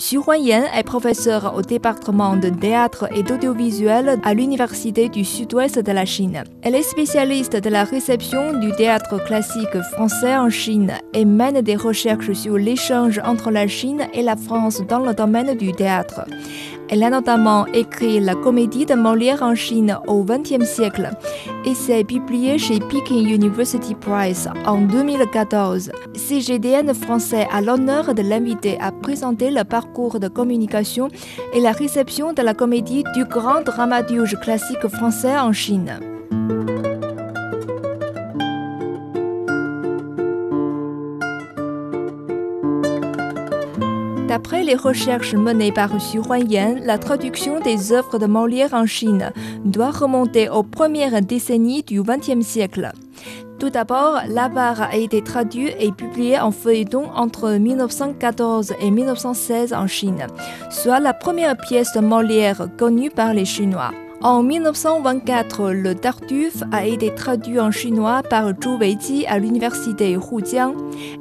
Xu Huanyan est professeur au département de théâtre et d'audiovisuel à l'Université du Sud-Ouest de la Chine. Elle est spécialiste de la réception du théâtre classique français en Chine et mène des recherches sur l'échange entre la Chine et la France dans le domaine du théâtre. Elle a notamment écrit la comédie de Molière en Chine au XXe siècle et s'est publiée chez Peking University Press en 2014. CGDN français a l'honneur de l'inviter à présenter le parcours de communication et la réception de la comédie du grand dramaturge classique français en Chine. D'après les recherches menées par Xu la traduction des œuvres de Molière en Chine doit remonter aux premières décennies du XXe siècle. Tout d'abord, l'avare a été traduit et publié en feuilleton entre 1914 et 1916 en Chine, soit la première pièce de Molière connue par les Chinois. En 1924, le Tartuffe a été traduit en chinois par Zhu Weiji à l'université Hujiang.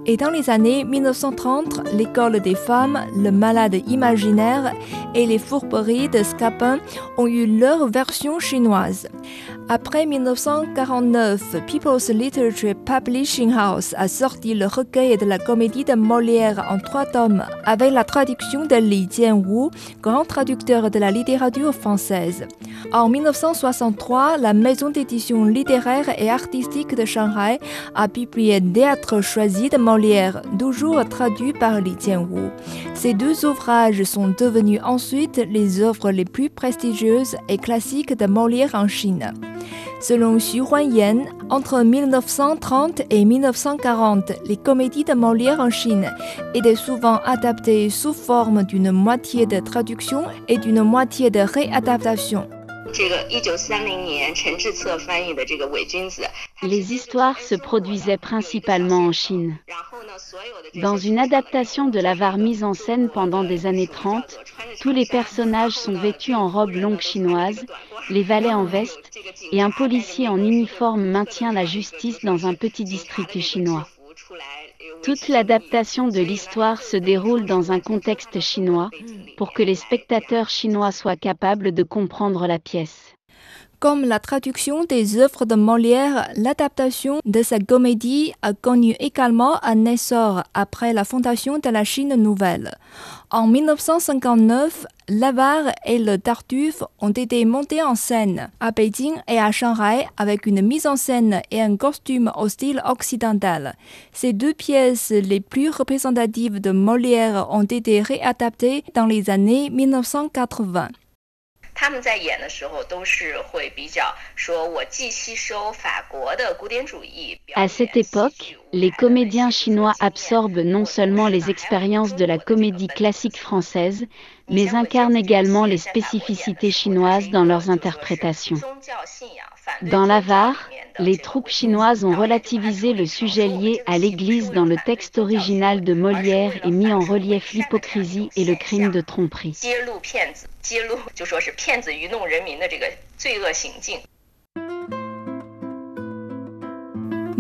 Et dans les années 1930, l'école des femmes, le malade imaginaire et les fourberies de Scapin ont eu leur version chinoise. Après 1949, People's Literature Publishing House a sorti le recueil de la comédie de Molière en trois tomes avec la traduction de Li Jianwu, grand traducteur de la littérature française. En 1963, la maison d'édition littéraire et artistique de Shanghai a publié Théâtre choisi de Molière, toujours traduit par Li Jianwu. Ces deux ouvrages sont devenus ensuite les œuvres les plus prestigieuses et classiques de Molière en Chine. Selon Xu Huanyan, entre 1930 et 1940, les comédies de Molière en Chine étaient souvent adaptées sous forme d'une moitié de traduction et d'une moitié de réadaptation. Les histoires se produisaient principalement en Chine. Dans une adaptation de l'avare mise en scène pendant des années 30, tous les personnages sont vêtus en robes longues chinoises, les valets en veste, et un policier en uniforme maintient la justice dans un petit district chinois. Toute l'adaptation de l'histoire se déroule dans un contexte chinois pour que les spectateurs chinois soient capables de comprendre la pièce. Comme la traduction des œuvres de Molière, l'adaptation de sa comédie a connu également un essor après la fondation de la Chine nouvelle. En 1959, l'Avare et le Tartuffe ont été montés en scène à Beijing et à Shanghai avec une mise en scène et un costume au style occidental. Ces deux pièces les plus représentatives de Molière ont été réadaptées dans les années 1980. À cette époque, les comédiens chinois absorbent non seulement les expériences de la comédie classique française, mais incarnent également les spécificités chinoises dans leurs interprétations. Dans l'Avare, les troupes chinoises ont relativisé le sujet lié à l'Église dans le texte original de Molière et mis en relief l'hypocrisie et le crime de tromperie.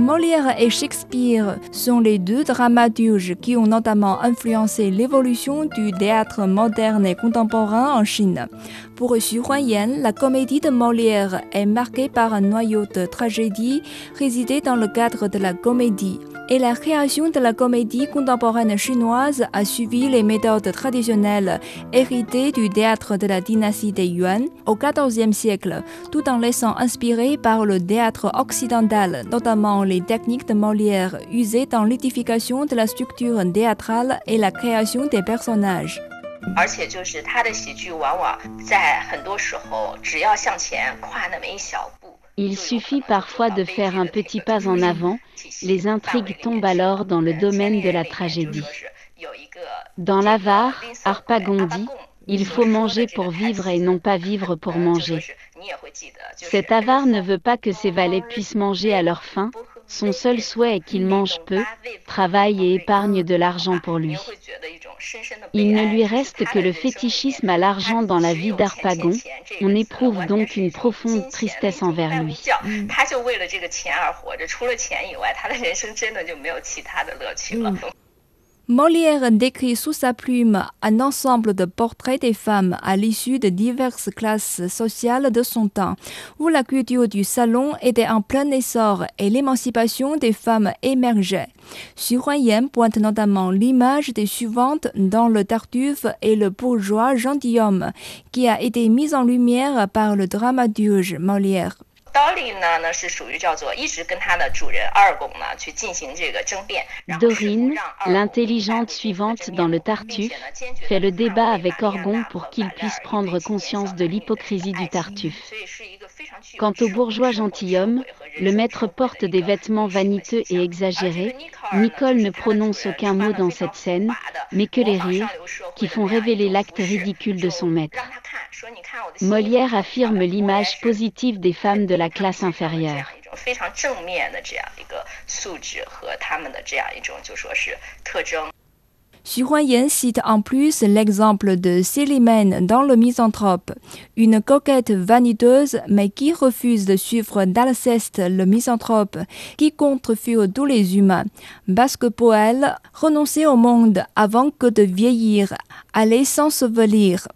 Molière et Shakespeare sont les deux dramaturges qui ont notamment influencé l'évolution du théâtre moderne et contemporain en Chine. Pour Xu Huanyan, la comédie de Molière est marquée par un noyau de tragédie résidé dans le cadre de la comédie. Et la création de la comédie contemporaine chinoise a suivi les méthodes traditionnelles héritées du théâtre de la dynastie des Yuan au XIVe siècle, tout en laissant inspiré par le théâtre occidental, notamment les techniques de Molière usées dans l'édification de la structure théâtrale et la création des personnages. Il suffit parfois de faire un petit pas en avant, les intrigues tombent alors dans le domaine de la tragédie. Dans l'avare, Harpagon il faut manger pour vivre et non pas vivre pour manger. Cet avare ne veut pas que ses valets puissent manger à leur faim, son seul souhait est qu'il mange peu, travaille et épargne de l'argent pour lui. Il ne lui reste que le fétichisme à l'argent dans la vie d'Arpagon. On éprouve donc une profonde tristesse envers lui. Molière décrit sous sa plume un ensemble de portraits des femmes à l'issue de diverses classes sociales de son temps, où la culture du salon était en plein essor et l'émancipation des femmes émergeait. Huanyan pointe notamment l'image des suivantes dans le Tartuffe et le bourgeois gentilhomme, qui a été mise en lumière par le dramaturge Molière. Dorine, l'intelligente suivante dans le Tartuffe, fait le débat avec Orgon pour qu'il puisse prendre conscience de l'hypocrisie du Tartuffe. Quant au bourgeois gentilhomme, le maître porte des vêtements vaniteux et exagérés. Nicole ne prononce aucun mot dans cette scène, mais que les rires, qui font révéler l'acte ridicule de son maître. Molière affirme l'image positive des femmes de la classe inférieure. Huanyan cite en plus l'exemple de Célimène dans Le Misanthrope, une coquette vaniteuse mais qui refuse de suivre d'Alceste le misanthrope qui contrefie tous les humains, parce que pour elle, renoncer au monde avant que de vieillir, aller s'ensevelir.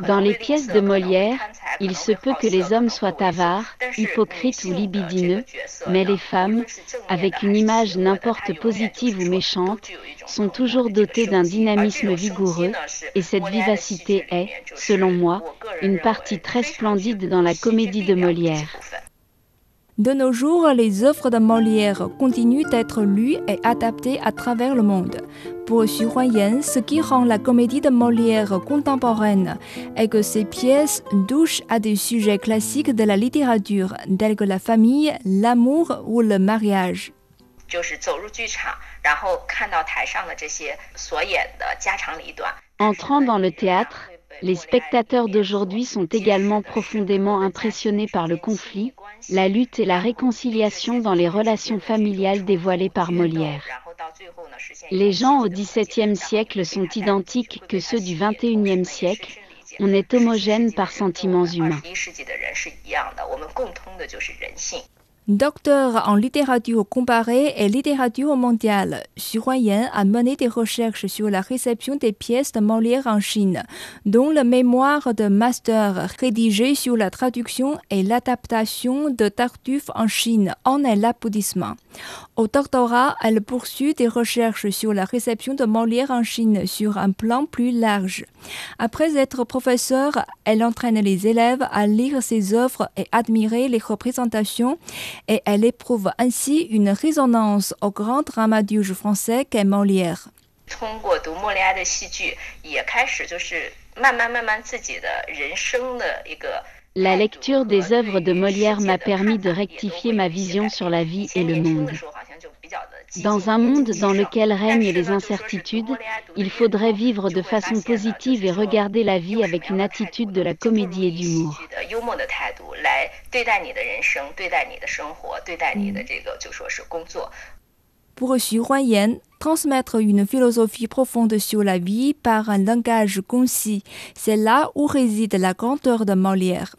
Dans les pièces de Molière, il se peut que les hommes soient avares, hypocrites ou libidineux, mais les femmes, avec une image n'importe positive ou méchante, sont toujours dotées d'un dynamisme vigoureux, et cette vivacité est, selon moi, une partie très splendide dans la comédie de Molière. De nos jours, les œuvres de Molière continuent d'être lues et adaptées à travers le monde. Pour Xu Huanyan, ce qui rend la comédie de Molière contemporaine est que ses pièces touchent à des sujets classiques de la littérature, tels que la famille, l'amour ou le mariage. Entrant dans le théâtre, les spectateurs d'aujourd'hui sont également profondément impressionnés par le conflit, la lutte et la réconciliation dans les relations familiales dévoilées par Molière. Les gens au XVIIe siècle sont identiques que ceux du XXIe siècle. On est homogène par sentiments humains. Docteur en littérature comparée et littérature mondiale, Xu Huanyan a mené des recherches sur la réception des pièces de Molière en Chine, dont le mémoire de master rédigé sur la traduction et l'adaptation de Tartuffe en Chine en est l'applaudissement. Au doctorat, elle poursuit des recherches sur la réception de Molière en Chine sur un plan plus large. Après être professeure, elle entraîne les élèves à lire ses œuvres et admirer les représentations et elle éprouve ainsi une résonance au grand dramaturge français qu'est Molière. La lecture des œuvres de Molière m'a permis de rectifier ma vision sur la vie et le monde. Dans un monde dans lequel règnent les incertitudes, il faudrait vivre de façon positive et regarder la vie avec une attitude de la comédie et d'humour. Pour Xu Huanyan, transmettre une philosophie profonde sur la vie par un langage concis, c'est là où réside la grandeur de Molière.